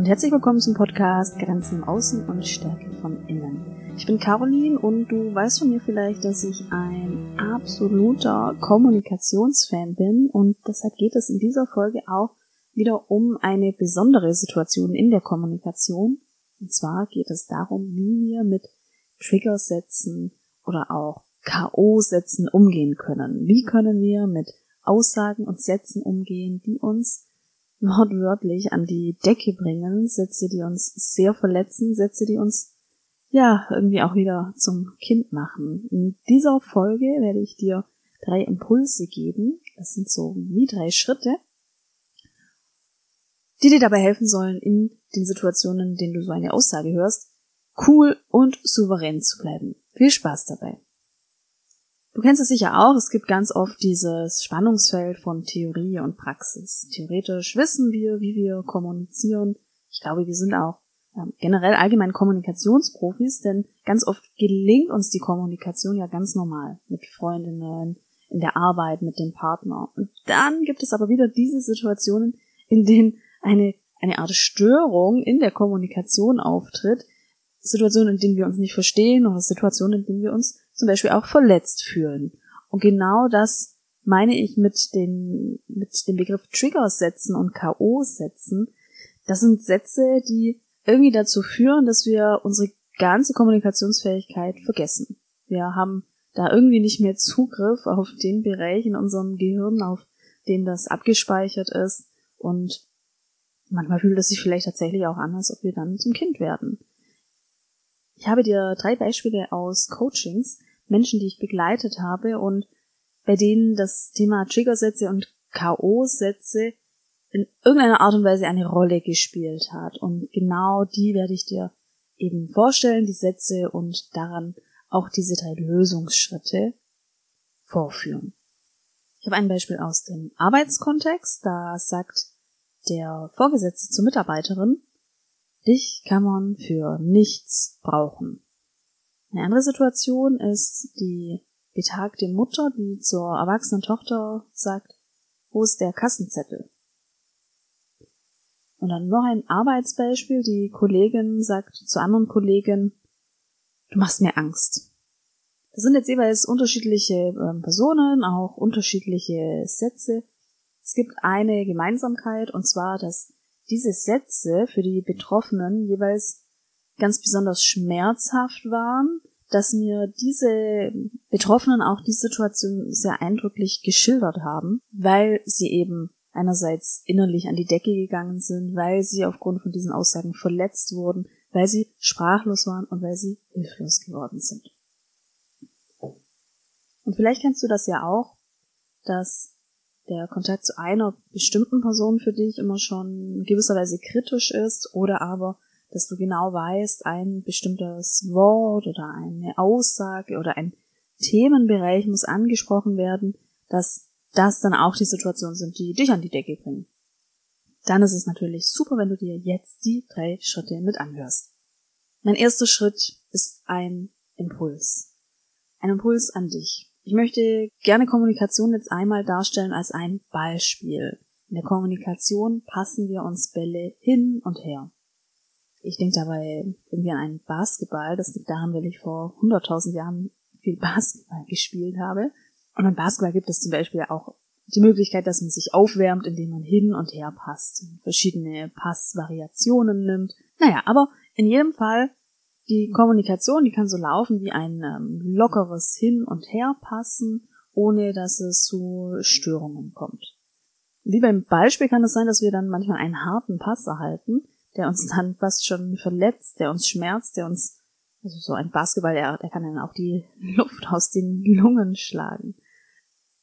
Und herzlich willkommen zum Podcast Grenzen Außen und Stärke von Innen. Ich bin Caroline und du weißt von mir vielleicht, dass ich ein absoluter Kommunikationsfan bin und deshalb geht es in dieser Folge auch wieder um eine besondere Situation in der Kommunikation. Und zwar geht es darum, wie wir mit Triggersätzen oder auch K.O.-Sätzen umgehen können. Wie können wir mit Aussagen und Sätzen umgehen, die uns wortwörtlich an die Decke bringen, Sätze, die uns sehr verletzen, Sätze, die uns ja irgendwie auch wieder zum Kind machen. In dieser Folge werde ich dir drei Impulse geben. Das sind so wie drei Schritte, die dir dabei helfen sollen, in den Situationen, in denen du so eine Aussage hörst, cool und souverän zu bleiben. Viel Spaß dabei. Du kennst es sicher auch, es gibt ganz oft dieses Spannungsfeld von Theorie und Praxis. Theoretisch wissen wir, wie wir kommunizieren. Ich glaube, wir sind auch ähm, generell allgemein Kommunikationsprofis, denn ganz oft gelingt uns die Kommunikation ja ganz normal mit Freundinnen, in der Arbeit, mit dem Partner. Und dann gibt es aber wieder diese Situationen, in denen eine, eine Art Störung in der Kommunikation auftritt, Situationen, in denen wir uns nicht verstehen oder Situationen, in denen wir uns zum Beispiel auch verletzt fühlen. Und genau das meine ich mit den, mit dem Begriff Trigger-Sätzen und K.O.-Sätzen. Das sind Sätze, die irgendwie dazu führen, dass wir unsere ganze Kommunikationsfähigkeit vergessen. Wir haben da irgendwie nicht mehr Zugriff auf den Bereich in unserem Gehirn, auf dem das abgespeichert ist. Und manchmal fühlt es sich vielleicht tatsächlich auch an, als ob wir dann zum Kind werden. Ich habe dir drei Beispiele aus Coachings, Menschen, die ich begleitet habe und bei denen das Thema Triggersätze und K.O.-Sätze in irgendeiner Art und Weise eine Rolle gespielt hat. Und genau die werde ich dir eben vorstellen, die Sätze und daran auch diese drei Lösungsschritte vorführen. Ich habe ein Beispiel aus dem Arbeitskontext. Da sagt der Vorgesetzte zur Mitarbeiterin, dich kann man für nichts brauchen. Eine andere Situation ist die betagte Mutter, die zur erwachsenen Tochter sagt, wo ist der Kassenzettel? Und dann noch ein Arbeitsbeispiel. Die Kollegin sagt zur anderen Kollegin, du machst mir Angst. Das sind jetzt jeweils unterschiedliche ähm, Personen, auch unterschiedliche Sätze. Es gibt eine Gemeinsamkeit, und zwar, dass diese Sätze für die Betroffenen jeweils ganz besonders schmerzhaft waren, dass mir diese Betroffenen auch die Situation sehr eindrücklich geschildert haben, weil sie eben einerseits innerlich an die Decke gegangen sind, weil sie aufgrund von diesen Aussagen verletzt wurden, weil sie sprachlos waren und weil sie hilflos geworden sind. Und vielleicht kennst du das ja auch, dass der Kontakt zu einer bestimmten Person für dich immer schon in gewisser Weise kritisch ist oder aber dass du genau weißt, ein bestimmtes Wort oder eine Aussage oder ein Themenbereich muss angesprochen werden, dass das dann auch die Situationen sind, die dich an die Decke bringen. Dann ist es natürlich super, wenn du dir jetzt die drei Schritte mit anhörst. Mein erster Schritt ist ein Impuls. Ein Impuls an dich. Ich möchte gerne Kommunikation jetzt einmal darstellen als ein Beispiel. In der Kommunikation passen wir uns Bälle hin und her. Ich denke dabei irgendwie an einen Basketball. Das liegt daran, weil ich vor 100.000 Jahren viel Basketball gespielt habe. Und beim Basketball gibt es zum Beispiel auch die Möglichkeit, dass man sich aufwärmt, indem man hin und her passt, verschiedene Passvariationen nimmt. Naja, aber in jedem Fall, die Kommunikation, die kann so laufen wie ein ähm, lockeres Hin- und Herpassen, ohne dass es zu Störungen kommt. Wie beim Beispiel kann es sein, dass wir dann manchmal einen harten Pass erhalten, der uns dann fast schon verletzt, der uns schmerzt, der uns, also so ein Basketball, der, der kann dann auch die Luft aus den Lungen schlagen.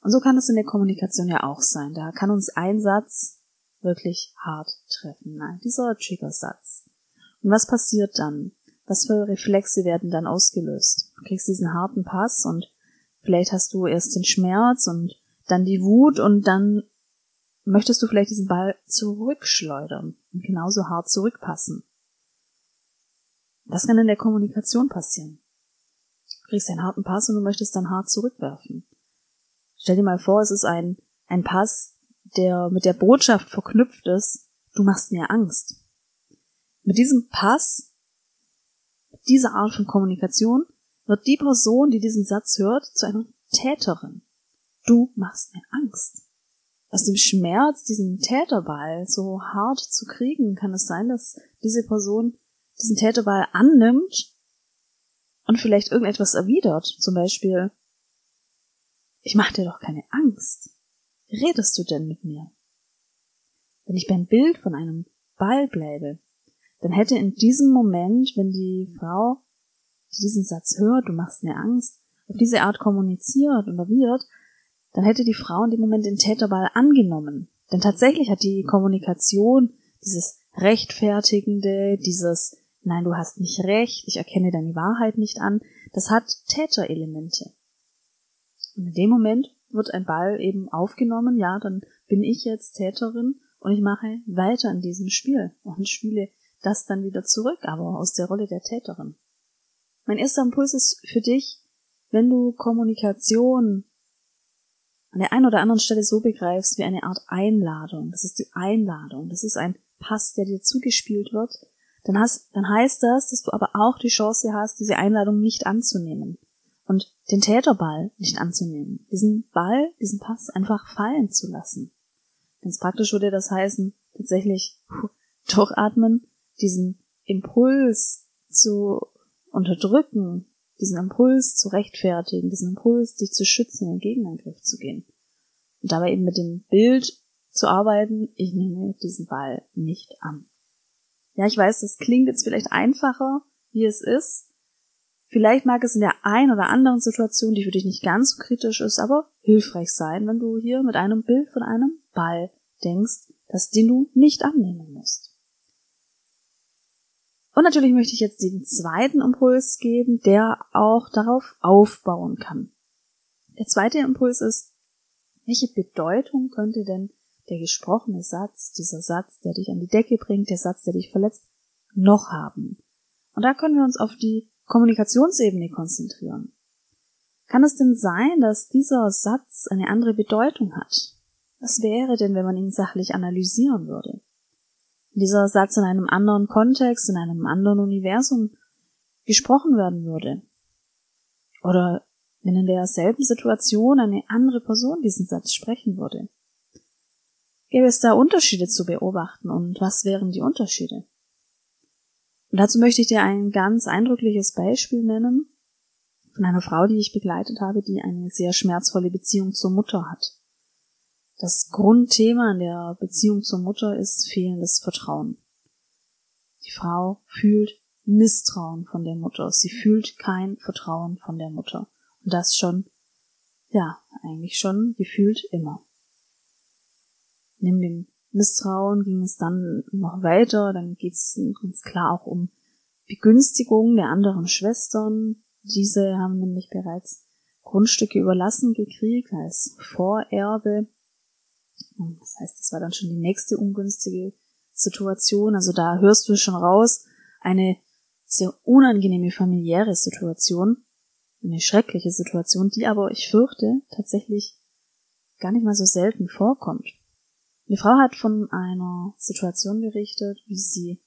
Und so kann es in der Kommunikation ja auch sein. Da kann uns ein Satz wirklich hart treffen. Nein, dieser Trigger-Satz. Und was passiert dann? Was für Reflexe werden dann ausgelöst? Du kriegst diesen harten Pass und vielleicht hast du erst den Schmerz und dann die Wut und dann möchtest du vielleicht diesen Ball zurückschleudern und genauso hart zurückpassen. Das kann in der Kommunikation passieren. Du kriegst einen harten Pass und du möchtest dann hart zurückwerfen. Stell dir mal vor, es ist ein, ein Pass, der mit der Botschaft verknüpft ist, du machst mir Angst. Mit diesem Pass, dieser Art von Kommunikation, wird die Person, die diesen Satz hört, zu einer Täterin. Du machst mir Angst. Aus dem Schmerz, diesen Täterball so hart zu kriegen, kann es sein, dass diese Person diesen Täterball annimmt und vielleicht irgendetwas erwidert. Zum Beispiel, ich mach dir doch keine Angst. Wie redest du denn mit mir? Wenn ich beim Bild von einem Ball bleibe, dann hätte in diesem Moment, wenn die Frau, die diesen Satz hört, du machst mir Angst, auf diese Art kommuniziert und erwidert, dann hätte die Frau in dem Moment den Täterball angenommen. Denn tatsächlich hat die Kommunikation, dieses Rechtfertigende, dieses Nein, du hast nicht recht, ich erkenne deine Wahrheit nicht an, das hat Täterelemente. Und in dem Moment wird ein Ball eben aufgenommen, ja, dann bin ich jetzt Täterin und ich mache weiter in diesem Spiel und spiele das dann wieder zurück, aber aus der Rolle der Täterin. Mein erster Impuls ist für dich, wenn du Kommunikation an der einen oder anderen Stelle so begreifst wie eine Art Einladung, das ist die Einladung, das ist ein Pass, der dir zugespielt wird, dann, hast, dann heißt das, dass du aber auch die Chance hast, diese Einladung nicht anzunehmen und den Täterball nicht anzunehmen, diesen Ball, diesen Pass einfach fallen zu lassen. Ganz praktisch würde das heißen, tatsächlich durchatmen, diesen Impuls zu unterdrücken, diesen Impuls zu rechtfertigen, diesen Impuls, dich zu schützen, in den Gegenangriff zu gehen. Und dabei eben mit dem Bild zu arbeiten, ich nehme diesen Ball nicht an. Ja, ich weiß, das klingt jetzt vielleicht einfacher, wie es ist. Vielleicht mag es in der einen oder anderen Situation, die für dich nicht ganz so kritisch ist, aber hilfreich sein, wenn du hier mit einem Bild von einem Ball denkst, das den du nicht annehmen musst. Und natürlich möchte ich jetzt den zweiten Impuls geben, der auch darauf aufbauen kann. Der zweite Impuls ist, welche Bedeutung könnte denn der gesprochene Satz, dieser Satz, der dich an die Decke bringt, der Satz, der dich verletzt, noch haben? Und da können wir uns auf die Kommunikationsebene konzentrieren. Kann es denn sein, dass dieser Satz eine andere Bedeutung hat? Was wäre denn, wenn man ihn sachlich analysieren würde? Dieser Satz in einem anderen Kontext, in einem anderen Universum gesprochen werden würde. Oder wenn in derselben Situation eine andere Person diesen Satz sprechen würde. Gäbe es da Unterschiede zu beobachten und was wären die Unterschiede? Und dazu möchte ich dir ein ganz eindrückliches Beispiel nennen von einer Frau, die ich begleitet habe, die eine sehr schmerzvolle Beziehung zur Mutter hat. Das Grundthema in der Beziehung zur Mutter ist fehlendes Vertrauen. Die Frau fühlt Misstrauen von der Mutter. Sie fühlt kein Vertrauen von der Mutter. Und das schon, ja, eigentlich schon gefühlt immer. Neben dem Misstrauen ging es dann noch weiter. Dann geht es ganz klar auch um Begünstigung der anderen Schwestern. Diese haben nämlich bereits Grundstücke überlassen gekriegt als Vorerbe das heißt, das war dann schon die nächste ungünstige Situation. Also da hörst du schon raus, eine sehr unangenehme familiäre Situation, eine schreckliche Situation, die aber, ich fürchte, tatsächlich gar nicht mal so selten vorkommt. Die Frau hat von einer Situation berichtet, wie sie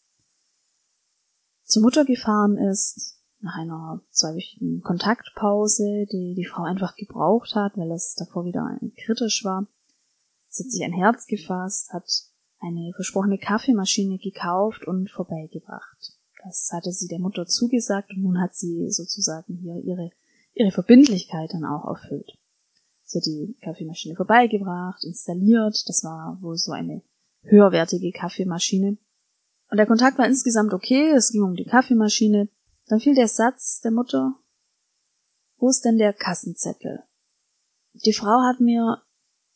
zur Mutter gefahren ist, nach einer zweiwöchigen Kontaktpause, die die Frau einfach gebraucht hat, weil es davor wieder kritisch war. Sie hat sich ein Herz gefasst, hat eine versprochene Kaffeemaschine gekauft und vorbeigebracht. Das hatte sie der Mutter zugesagt und nun hat sie sozusagen hier ihre, ihre Verbindlichkeit dann auch erfüllt. Sie hat die Kaffeemaschine vorbeigebracht, installiert, das war wohl so eine höherwertige Kaffeemaschine. Und der Kontakt war insgesamt okay, es ging um die Kaffeemaschine. Dann fiel der Satz der Mutter, wo ist denn der Kassenzettel? Die Frau hat mir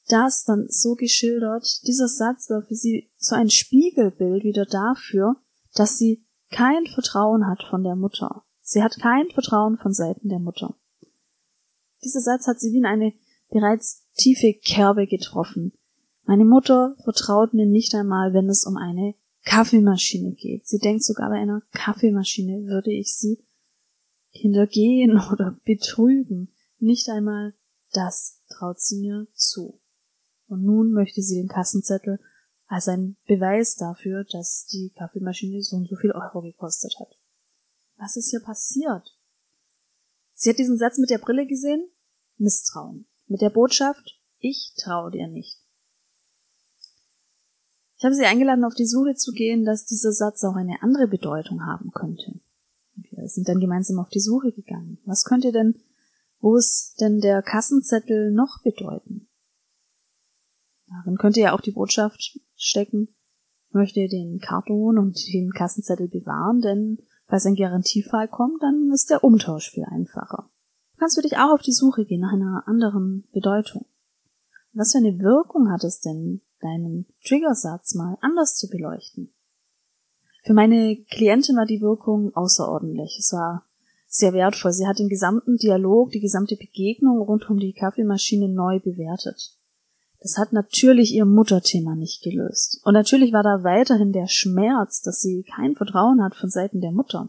das dann so geschildert, dieser Satz war für sie so ein Spiegelbild wieder dafür, dass sie kein Vertrauen hat von der Mutter. Sie hat kein Vertrauen von Seiten der Mutter. Dieser Satz hat sie wie in eine bereits tiefe Kerbe getroffen. Meine Mutter vertraut mir nicht einmal, wenn es um eine Kaffeemaschine geht. Sie denkt sogar bei einer Kaffeemaschine würde ich sie hintergehen oder betrügen. Nicht einmal das traut sie mir zu und nun möchte sie den Kassenzettel als ein Beweis dafür, dass die Kaffeemaschine so und so viel Euro gekostet hat. Was ist hier passiert? Sie hat diesen Satz mit der Brille gesehen? Misstrauen. Mit der Botschaft, ich traue dir nicht. Ich habe sie eingeladen, auf die Suche zu gehen, dass dieser Satz auch eine andere Bedeutung haben könnte. Wir sind dann gemeinsam auf die Suche gegangen. Was könnte denn, wo ist denn der Kassenzettel noch bedeuten? Darin könnte ja auch die Botschaft stecken, möchte den Karton und den Kassenzettel bewahren, denn falls ein Garantiefall kommt, dann ist der Umtausch viel einfacher. Du kannst für dich auch auf die Suche gehen nach einer anderen Bedeutung. Was für eine Wirkung hat es denn, deinen Triggersatz mal anders zu beleuchten? Für meine Klientin war die Wirkung außerordentlich. Es war sehr wertvoll. Sie hat den gesamten Dialog, die gesamte Begegnung rund um die Kaffeemaschine neu bewertet. Das hat natürlich ihr Mutterthema nicht gelöst. Und natürlich war da weiterhin der Schmerz, dass sie kein Vertrauen hat von Seiten der Mutter.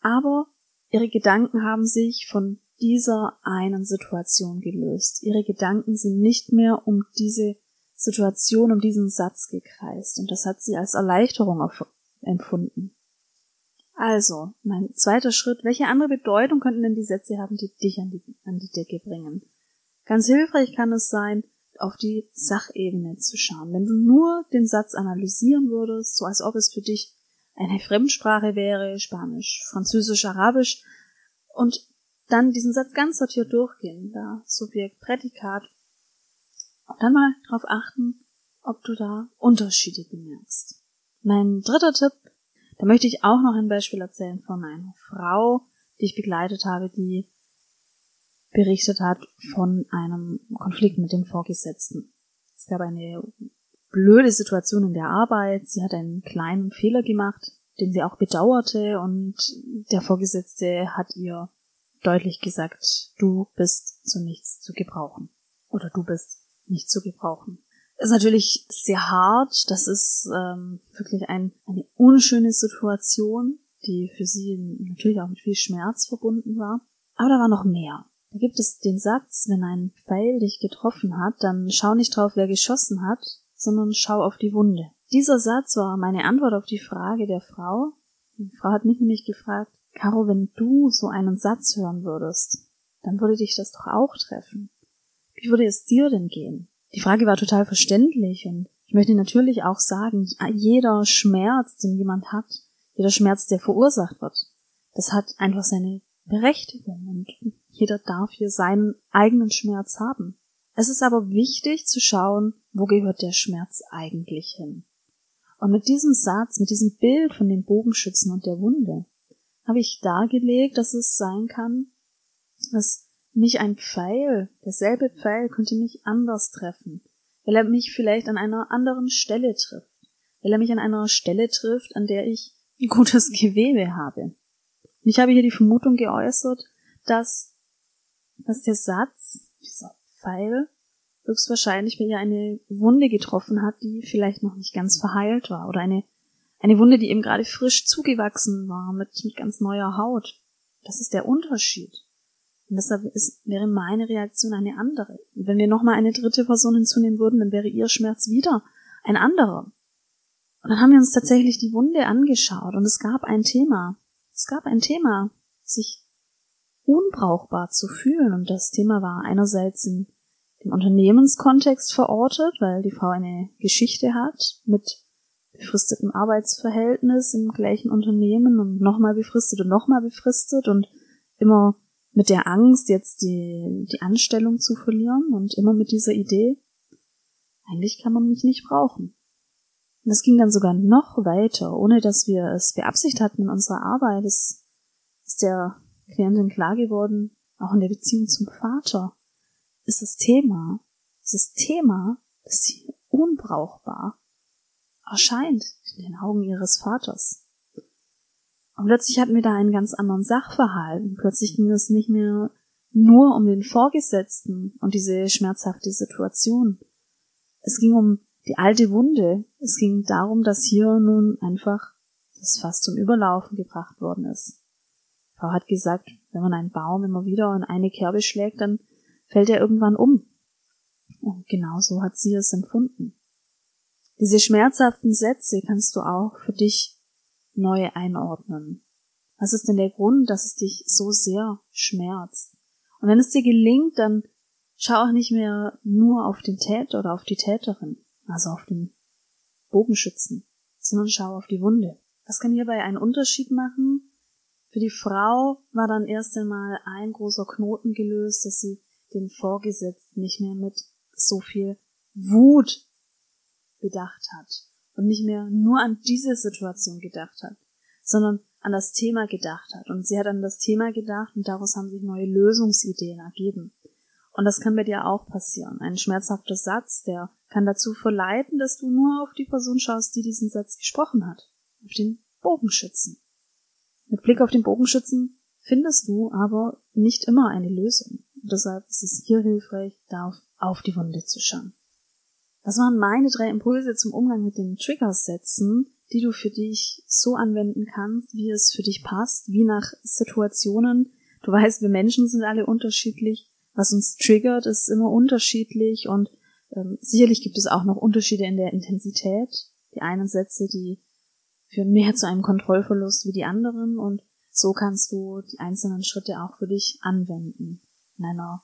Aber ihre Gedanken haben sich von dieser einen Situation gelöst. Ihre Gedanken sind nicht mehr um diese Situation, um diesen Satz gekreist. Und das hat sie als Erleichterung empfunden. Also, mein zweiter Schritt, welche andere Bedeutung könnten denn die Sätze haben, die dich an die, an die Decke bringen? Ganz hilfreich kann es sein, auf die Sachebene zu schauen. Wenn du nur den Satz analysieren würdest, so als ob es für dich eine Fremdsprache wäre, Spanisch, Französisch, Arabisch, und dann diesen Satz ganz sortiert durchgehen, da Subjekt, Prädikat, und dann mal darauf achten, ob du da Unterschiede bemerkst. Mein dritter Tipp, da möchte ich auch noch ein Beispiel erzählen von einer Frau, die ich begleitet habe, die berichtet hat von einem Konflikt mit dem Vorgesetzten. Es gab eine blöde Situation in der Arbeit. Sie hat einen kleinen Fehler gemacht, den sie auch bedauerte und der Vorgesetzte hat ihr deutlich gesagt, du bist zu nichts zu gebrauchen. Oder du bist nicht zu gebrauchen. Ist natürlich sehr hart. Das ist ähm, wirklich ein, eine unschöne Situation, die für sie natürlich auch mit viel Schmerz verbunden war. Aber da war noch mehr. Da gibt es den Satz, wenn ein Pfeil dich getroffen hat, dann schau nicht drauf, wer geschossen hat, sondern schau auf die Wunde. Dieser Satz war meine Antwort auf die Frage der Frau. Die Frau hat mich nämlich gefragt, Caro, wenn du so einen Satz hören würdest, dann würde dich das doch auch treffen. Wie würde es dir denn gehen? Die Frage war total verständlich und ich möchte natürlich auch sagen, jeder Schmerz, den jemand hat, jeder Schmerz, der verursacht wird, das hat einfach seine Berechtigung und jeder darf hier seinen eigenen Schmerz haben. Es ist aber wichtig zu schauen, wo gehört der Schmerz eigentlich hin. Und mit diesem Satz, mit diesem Bild von den Bogenschützen und der Wunde, habe ich dargelegt, dass es sein kann, dass mich ein Pfeil, derselbe Pfeil könnte mich anders treffen, weil er mich vielleicht an einer anderen Stelle trifft, weil er mich an einer Stelle trifft, an der ich gutes Gewebe habe. Ich habe hier die Vermutung geäußert, dass dass der Satz, dieser Pfeil, höchstwahrscheinlich wenn ihr eine Wunde getroffen hat, die vielleicht noch nicht ganz verheilt war oder eine, eine Wunde, die eben gerade frisch zugewachsen war mit, mit ganz neuer Haut. Das ist der Unterschied. Und deshalb ist, wäre meine Reaktion eine andere. Und wenn wir nochmal eine dritte Person hinzunehmen würden, dann wäre ihr Schmerz wieder ein anderer. Und dann haben wir uns tatsächlich die Wunde angeschaut und es gab ein Thema. Es gab ein Thema, sich unbrauchbar zu fühlen. Und das Thema war einerseits in dem Unternehmenskontext verortet, weil die Frau eine Geschichte hat mit befristetem Arbeitsverhältnis im gleichen Unternehmen und nochmal befristet und nochmal befristet und immer mit der Angst, jetzt die, die Anstellung zu verlieren und immer mit dieser Idee, eigentlich kann man mich nicht brauchen. Und es ging dann sogar noch weiter, ohne dass wir es beabsichtigt hatten in unserer Arbeit. Es ist der Klientin klar geworden, auch in der Beziehung zum Vater, ist das Thema, ist das Thema, dass sie unbrauchbar erscheint in den Augen ihres Vaters. Und plötzlich hatten wir da einen ganz anderen Sachverhalt. Und plötzlich ging es nicht mehr nur um den Vorgesetzten und diese schmerzhafte Situation. Es ging um die alte Wunde. Es ging darum, dass hier nun einfach das Fass zum Überlaufen gebracht worden ist. Frau hat gesagt, wenn man einen Baum immer wieder in eine Kerbe schlägt, dann fällt er irgendwann um. Und genau so hat sie es empfunden. Diese schmerzhaften Sätze kannst du auch für dich neu einordnen. Was ist denn der Grund, dass es dich so sehr schmerzt? Und wenn es dir gelingt, dann schau auch nicht mehr nur auf den Täter oder auf die Täterin, also auf den Bogenschützen, sondern schau auf die Wunde. Das kann hierbei einen Unterschied machen. Für die Frau war dann erst einmal ein großer Knoten gelöst, dass sie den Vorgesetzten nicht mehr mit so viel Wut bedacht hat und nicht mehr nur an diese Situation gedacht hat, sondern an das Thema gedacht hat. Und sie hat an das Thema gedacht und daraus haben sich neue Lösungsideen ergeben. Und das kann bei dir auch passieren. Ein schmerzhafter Satz, der kann dazu verleiten, dass du nur auf die Person schaust, die diesen Satz gesprochen hat. Auf den Bogenschützen. Mit Blick auf den Bogenschützen findest du aber nicht immer eine Lösung. Und deshalb ist es hier hilfreich, darauf auf die Wunde zu schauen. Das waren meine drei Impulse zum Umgang mit den Triggersätzen, die du für dich so anwenden kannst, wie es für dich passt, wie nach Situationen. Du weißt, wir Menschen sind alle unterschiedlich. Was uns triggert, ist immer unterschiedlich und ähm, sicherlich gibt es auch noch Unterschiede in der Intensität. Die einen Sätze, die führen mehr zu einem Kontrollverlust wie die anderen und so kannst du die einzelnen Schritte auch für dich anwenden. In einer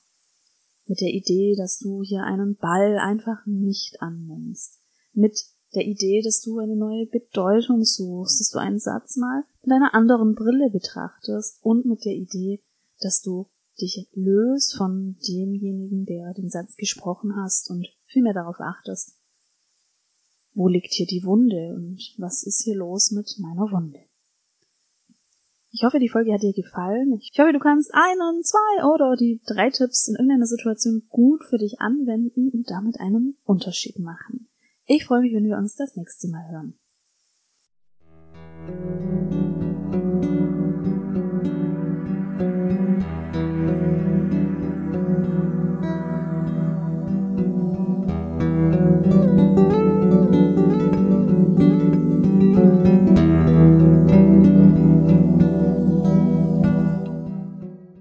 mit der Idee, dass du hier einen Ball einfach nicht annimmst, mit der Idee, dass du eine neue Bedeutung suchst, dass du einen Satz mal mit einer anderen Brille betrachtest und mit der Idee, dass du dich löst von demjenigen, der den Satz gesprochen hast und vielmehr darauf achtest, wo liegt hier die Wunde und was ist hier los mit meiner Wunde. Ich hoffe, die Folge hat dir gefallen. Ich hoffe, du kannst einen, zwei oder die drei Tipps in irgendeiner Situation gut für dich anwenden und damit einen Unterschied machen. Ich freue mich, wenn wir uns das nächste Mal hören.